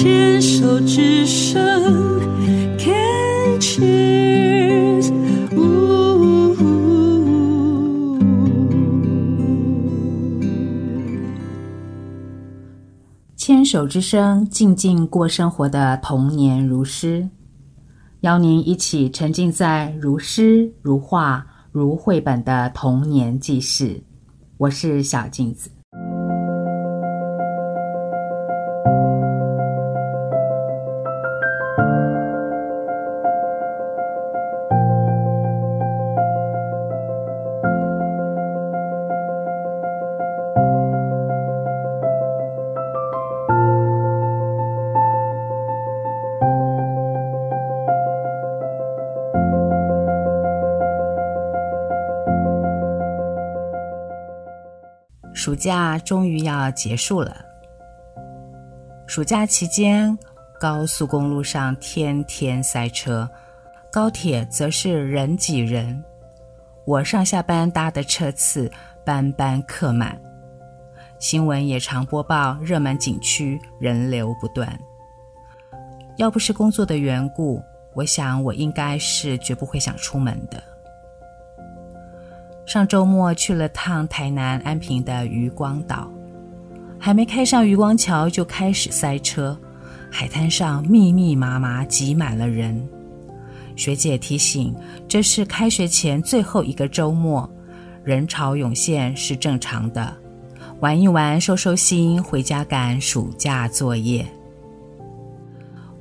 牵手之声，Can cheers，牵手之声，静静过生活的童年如诗，邀您一起沉浸在如诗如画如绘本的童年记事。我是小镜子。暑假终于要结束了。暑假期间，高速公路上天天塞车，高铁则是人挤人。我上下班搭的车次班班客满，新闻也常播报热门景区人流不断。要不是工作的缘故，我想我应该是绝不会想出门的。上周末去了趟台南安平的渔光岛，还没开上渔光桥就开始塞车，海滩上密密麻麻挤满了人。学姐提醒，这是开学前最后一个周末，人潮涌现是正常的，玩一玩，收收心，回家赶暑假作业。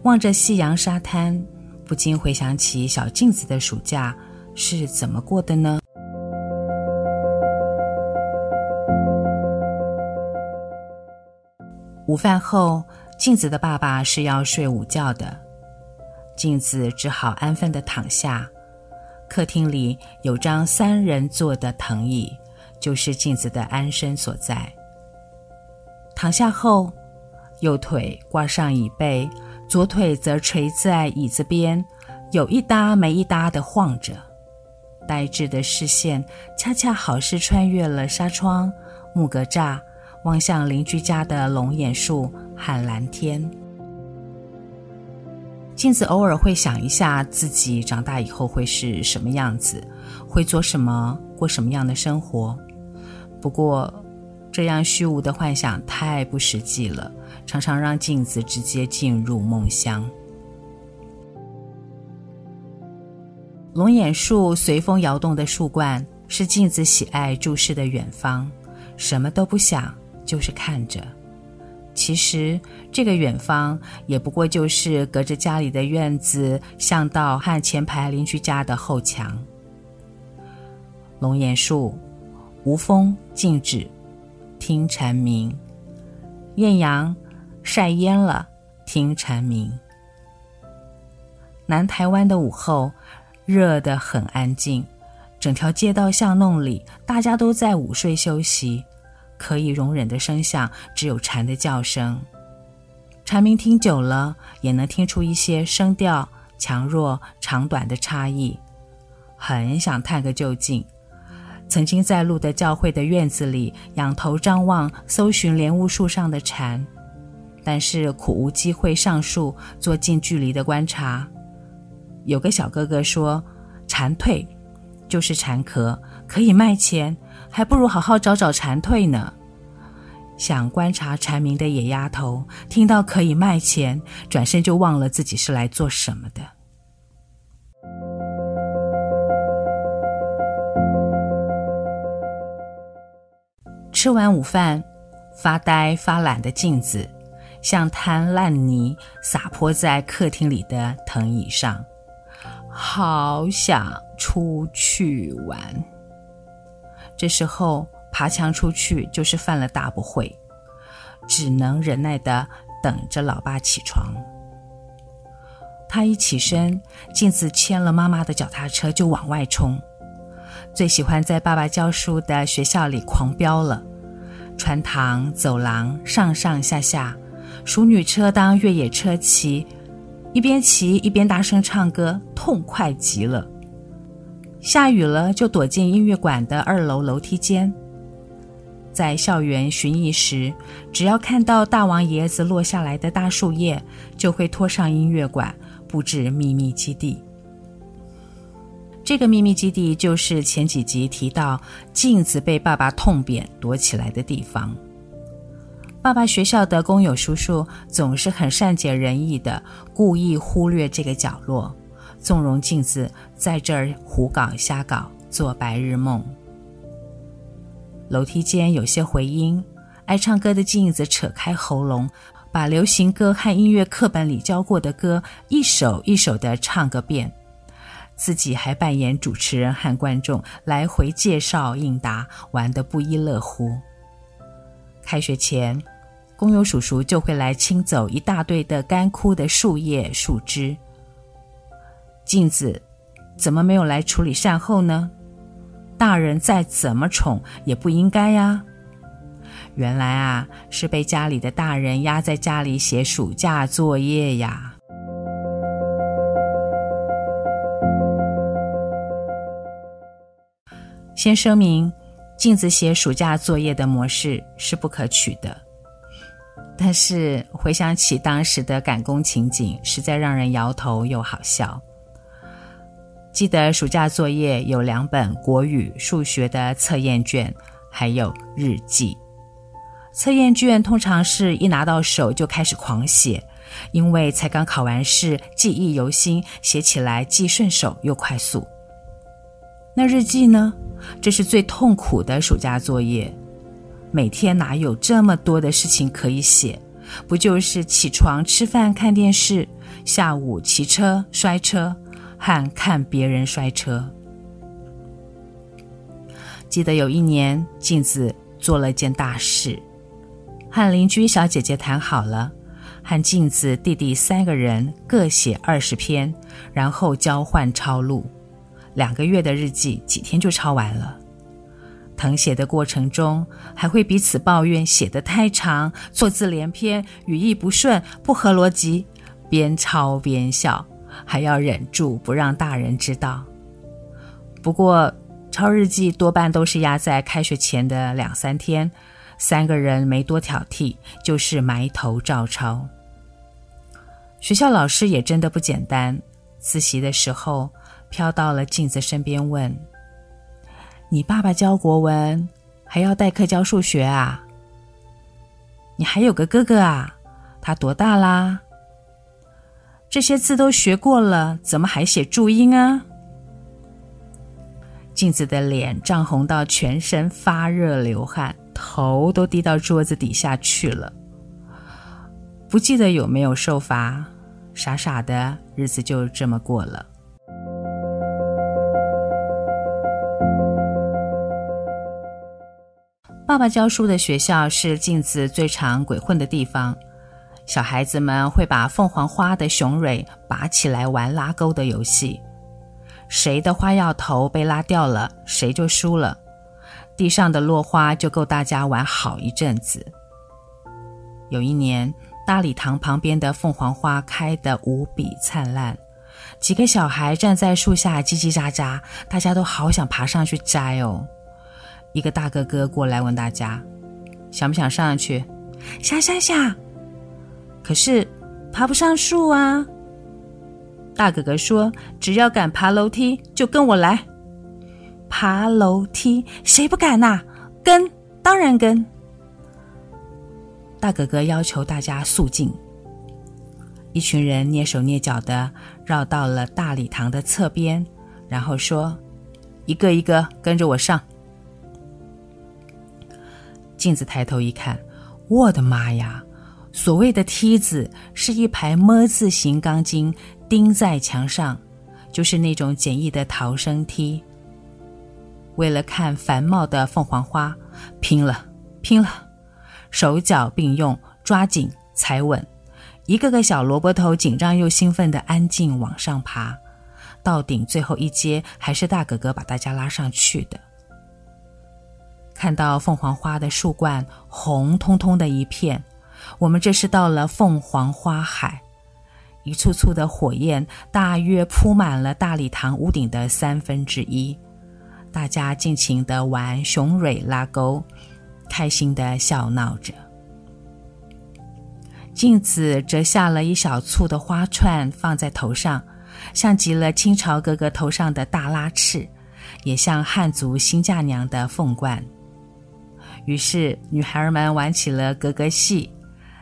望着夕阳沙滩，不禁回想起小镜子的暑假是怎么过的呢？午饭后，镜子的爸爸是要睡午觉的，镜子只好安分地躺下。客厅里有张三人座的藤椅，就是镜子的安身所在。躺下后，右腿挂上椅背，左腿则垂在椅子边，有一搭没一搭地晃着。呆滞的视线恰恰好是穿越了纱窗、木格栅。望向邻居家的龙眼树和蓝天，镜子偶尔会想一下自己长大以后会是什么样子，会做什么，过什么样的生活。不过，这样虚无的幻想太不实际了，常常让镜子直接进入梦乡。龙眼树随风摇动的树冠，是镜子喜爱注视的远方，什么都不想。就是看着，其实这个远方也不过就是隔着家里的院子、巷道和前排邻居家的后墙。龙眼树，无风静止，听蝉鸣；艳阳晒烟了，听蝉鸣。南台湾的午后，热得很安静，整条街道巷弄里，大家都在午睡休息。可以容忍的声响只有蝉的叫声，蝉鸣听久了也能听出一些声调强弱、长短的差异。很想探个究竟。曾经在路德教会的院子里仰头张望，搜寻莲雾树上的蝉，但是苦无机会上树做近距离的观察。有个小哥哥说：“蝉蜕就是蝉壳，可以卖钱。”还不如好好找找蝉蜕呢。想观察蝉鸣的野丫头，听到可以卖钱，转身就忘了自己是来做什么的。吃完午饭，发呆发懒的镜子，像滩烂泥撒泼在客厅里的藤椅上，好想出去玩。这时候爬墙出去就是犯了大不会，只能忍耐地等着老爸起床。他一起身，静子牵了妈妈的脚踏车就往外冲。最喜欢在爸爸教书的学校里狂飙了，穿堂走廊上上下下，淑女车当越野车骑，一边骑一边大声唱歌，痛快极了。下雨了，就躲进音乐馆的二楼楼梯间。在校园巡弋时，只要看到大王爷子落下来的大树叶，就会拖上音乐馆，布置秘密基地。这个秘密基地就是前几集提到镜子被爸爸痛扁躲起来的地方。爸爸学校的工友叔叔总是很善解人意的，故意忽略这个角落，纵容镜子在这儿胡搞瞎搞，做白日梦。楼梯间有些回音，爱唱歌的镜子扯开喉咙，把流行歌和音乐课本里教过的歌一首一首的唱个遍，自己还扮演主持人和观众来回介绍应答，玩得不亦乐乎。开学前，工友叔叔就会来清走一大堆的干枯的树叶树枝。镜子怎么没有来处理善后呢？大人再怎么宠也不应该呀！原来啊，是被家里的大人压在家里写暑假作业呀。先声明，镜子写暑假作业的模式是不可取的。但是回想起当时的赶工情景，实在让人摇头又好笑。记得暑假作业有两本国语、数学的测验卷，还有日记。测验卷通常是一拿到手就开始狂写，因为才刚考完试，记忆犹新，写起来既顺手又快速。那日记呢？这是最痛苦的暑假作业，每天哪有这么多的事情可以写？不就是起床、吃饭、看电视，下午骑车、摔车。和看别人摔车。记得有一年，镜子做了件大事，和邻居小姐姐谈好了，和镜子弟弟三个人各写二十篇，然后交换抄录。两个月的日记，几天就抄完了。誊写的过程中，还会彼此抱怨写得太长，错字连篇，语义不顺，不合逻辑，边抄边笑。还要忍住不让大人知道。不过，抄日记多半都是压在开学前的两三天，三个人没多挑剔，就是埋头照抄。学校老师也真的不简单，自习的时候飘到了镜子身边问：“你爸爸教国文，还要代课教数学啊？你还有个哥哥啊？他多大啦？”这些字都学过了，怎么还写注音啊？镜子的脸涨红到全身发热流汗，头都低到桌子底下去了。不记得有没有受罚，傻傻的日子就这么过了。爸爸教书的学校是镜子最常鬼混的地方。小孩子们会把凤凰花的雄蕊拔起来玩拉钩的游戏，谁的花药头被拉掉了，谁就输了。地上的落花就够大家玩好一阵子。有一年，大礼堂旁边的凤凰花开得无比灿烂，几个小孩站在树下叽叽喳喳，大家都好想爬上去摘哦。一个大哥哥过来问大家，想不想上去？想想想。可是爬不上树啊！大哥哥说：“只要敢爬楼梯，就跟我来。”爬楼梯，谁不敢呐？跟，当然跟。大哥哥要求大家肃静。一群人蹑手蹑脚的绕到了大礼堂的侧边，然后说：“一个一个跟着我上。”镜子抬头一看，我的妈呀！所谓的梯子是一排么字形钢筋钉在墙上，就是那种简易的逃生梯。为了看繁茂的凤凰花，拼了拼了，手脚并用，抓紧踩稳，一个个小萝卜头紧张又兴奋地安静往上爬，到顶最后一阶还是大哥哥把大家拉上去的。看到凤凰花的树冠红彤彤的一片。我们这是到了凤凰花海，一簇簇的火焰大约铺满了大礼堂屋顶的三分之一。大家尽情地玩雄蕊拉钩，开心地笑闹着。镜子折下了一小簇的花串放在头上，像极了清朝格格头上的大拉翅，也像汉族新嫁娘的凤冠。于是，女孩们玩起了格格戏，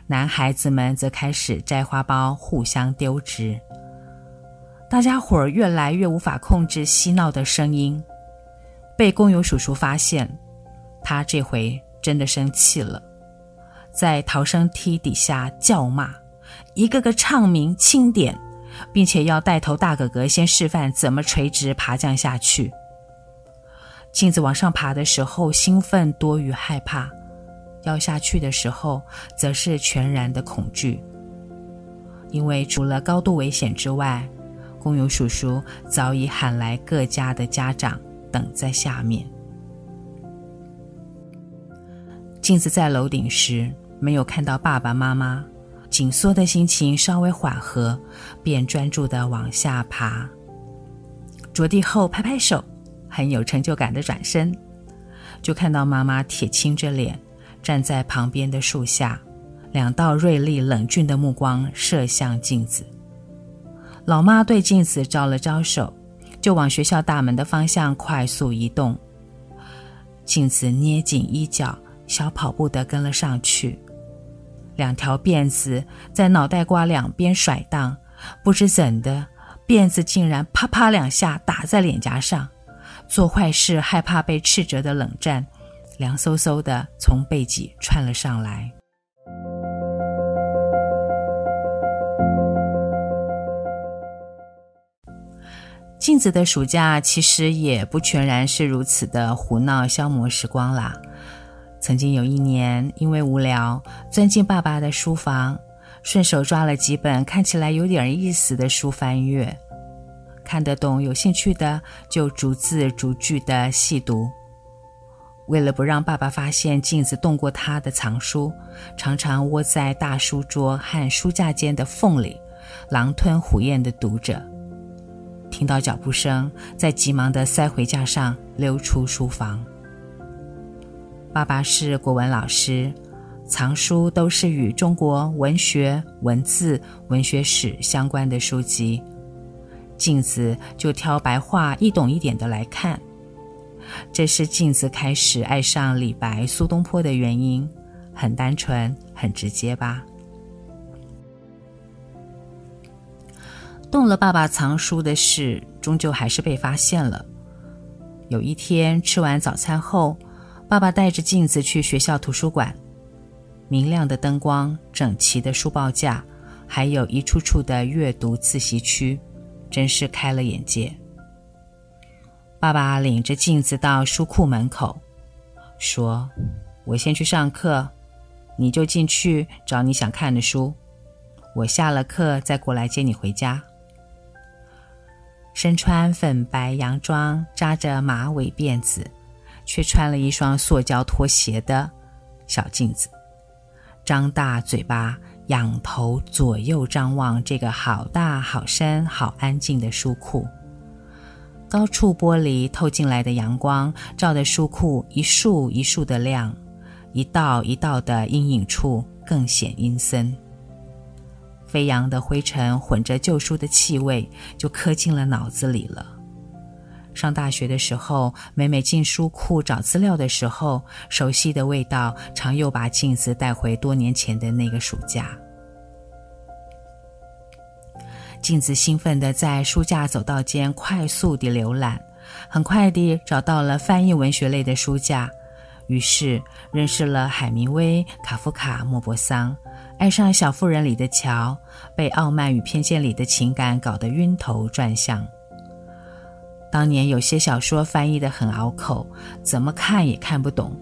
男孩子们则开始摘花苞，互相丢掷。大家伙儿越来越无法控制嬉闹的声音，被工友叔叔发现，他这回真的生气了。在逃生梯底下叫骂，一个个唱名清点，并且要带头大哥哥先示范怎么垂直爬降下去。镜子往上爬的时候兴奋多于害怕，要下去的时候则是全然的恐惧，因为除了高度危险之外，工友叔叔早已喊来各家的家长等在下面。镜子在楼顶时，没有看到爸爸妈妈，紧缩的心情稍微缓和，便专注的往下爬。着地后拍拍手，很有成就感的转身，就看到妈妈铁青着脸站在旁边的树下，两道锐利冷峻的目光射向镜子。老妈对镜子招了招手，就往学校大门的方向快速移动。镜子捏紧衣角，小跑步地跟了上去。两条辫子在脑袋瓜两边甩荡，不知怎的，辫子竟然啪啪两下打在脸颊上。做坏事害怕被斥责的冷战，凉飕飕的从背脊窜了上来。镜子的暑假其实也不全然是如此的胡闹消磨时光啦。曾经有一年，因为无聊，钻进爸爸的书房，顺手抓了几本看起来有点意思的书翻阅，看得懂、有兴趣的就逐字逐句的细读。为了不让爸爸发现镜子动过他的藏书，常常窝在大书桌和书架间的缝里，狼吞虎咽的读着。听到脚步声，再急忙的塞回架上，溜出书房。爸爸是国文老师，藏书都是与中国文学、文字、文学史相关的书籍。镜子就挑白话易懂一点的来看，这是镜子开始爱上李白、苏东坡的原因，很单纯，很直接吧。动了爸爸藏书的事，终究还是被发现了。有一天吃完早餐后，爸爸带着镜子去学校图书馆，明亮的灯光、整齐的书报架，还有一处处的阅读自习区，真是开了眼界。爸爸领着镜子到书库门口，说：“我先去上课，你就进去找你想看的书，我下了课再过来接你回家。”身穿粉白洋装，扎着马尾辫子。却穿了一双塑胶拖鞋的小镜子，张大嘴巴，仰头左右张望这个好大、好深、好安静的书库。高处玻璃透进来的阳光，照得书库一束一束的亮，一道一道的阴影处更显阴森。飞扬的灰尘混着旧书的气味，就刻进了脑子里了。上大学的时候，每每进书库找资料的时候，熟悉的味道常又把镜子带回多年前的那个暑假。镜子兴奋地在书架走道间快速地浏览，很快地找到了翻译文学类的书架，于是认识了海明威、卡夫卡、莫泊桑，爱上《小妇人》里的乔，被《傲慢与偏见》里的情感搞得晕头转向。当年有些小说翻译得很拗口，怎么看也看不懂。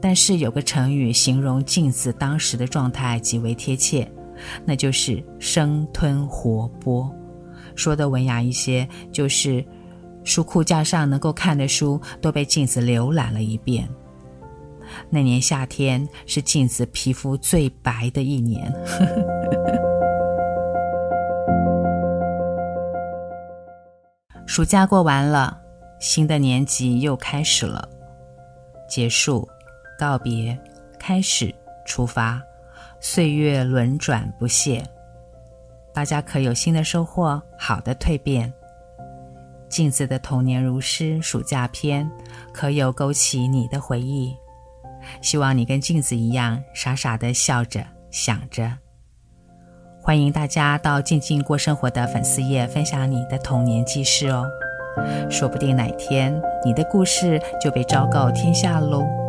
但是有个成语形容镜子当时的状态极为贴切，那就是“生吞活剥”。说的文雅一些，就是书库架上能够看的书都被镜子浏览了一遍。那年夏天是镜子皮肤最白的一年。暑假过完了，新的年级又开始了。结束，告别、开始、出发，岁月轮转不歇。大家可有新的收获，好的蜕变。镜子的童年如诗暑假篇，可有勾起你的回忆？希望你跟镜子一样，傻傻的笑着想着。欢迎大家到静静过生活的粉丝页分享你的童年记事哦，说不定哪天你的故事就被昭告天下喽。